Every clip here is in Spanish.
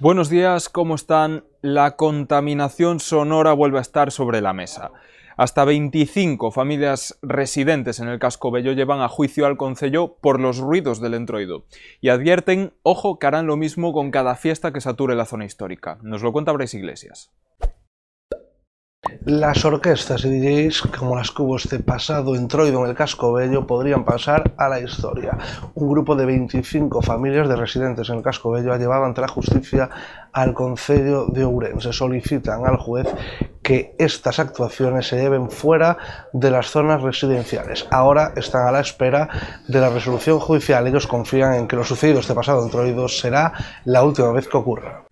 Buenos días, ¿cómo están? La contaminación sonora vuelve a estar sobre la mesa. Hasta 25 familias residentes en el casco bello llevan a juicio al concello por los ruidos del entroido y advierten, ojo, que harán lo mismo con cada fiesta que sature la zona histórica. Nos lo cuenta Brais Iglesias. Las orquestas y DJs, como las que hubo este pasado entroido en el Casco Bello, podrían pasar a la historia. Un grupo de 25 familias de residentes en el Casco Bello ha llevado ante la justicia al Concello de Ourense. Solicitan al juez que estas actuaciones se lleven fuera de las zonas residenciales. Ahora están a la espera de la resolución judicial. Ellos confían en que lo sucedido este pasado entroido será la última vez que ocurra.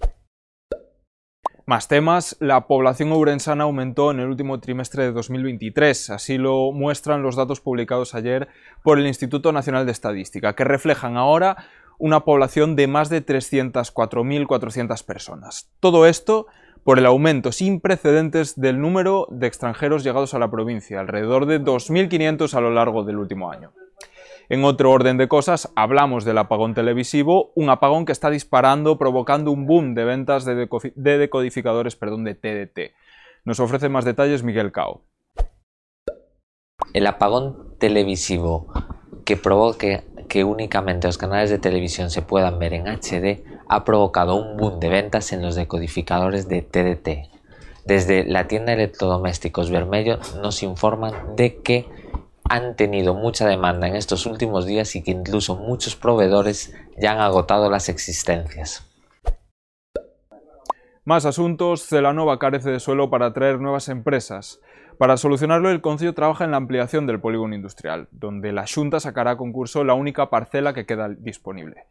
Más temas, la población ourensana aumentó en el último trimestre de 2023, así lo muestran los datos publicados ayer por el Instituto Nacional de Estadística, que reflejan ahora una población de más de 304.400 personas. Todo esto por el aumento sin precedentes del número de extranjeros llegados a la provincia, alrededor de 2.500 a lo largo del último año. En otro orden de cosas, hablamos del apagón televisivo, un apagón que está disparando, provocando un boom de ventas de, decodificadores perdón, de TDT. Nos ofrece más detalles Miguel Cao. El apagón televisivo que provoque que únicamente los canales de televisión se puedan ver en HD ha provocado un boom de ventas en los decodificadores de TDT. Desde la tienda electrodomésticos Vermelho nos informan de que han tenido mucha demanda en estos últimos días y que incluso muchos proveedores ya han agotado las existencias. Más asuntos, Celanova carece de suelo para atraer nuevas empresas. Para solucionarlo, el Consejo trabaja en la ampliación del polígono industrial, donde la Junta sacará a concurso la única parcela que queda disponible.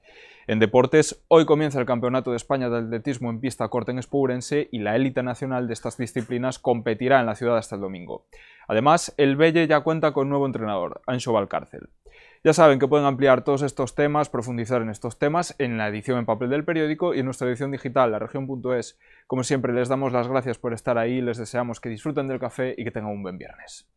En deportes, hoy comienza el Campeonato de España de Atletismo en pista corta en Espourense y la élite nacional de estas disciplinas competirá en la ciudad hasta el domingo. Además, el Belle ya cuenta con nuevo entrenador, Ancho Valcárcel. Ya saben que pueden ampliar todos estos temas, profundizar en estos temas en la edición en papel del periódico y en nuestra edición digital, la región.es. Como siempre, les damos las gracias por estar ahí, les deseamos que disfruten del café y que tengan un buen viernes.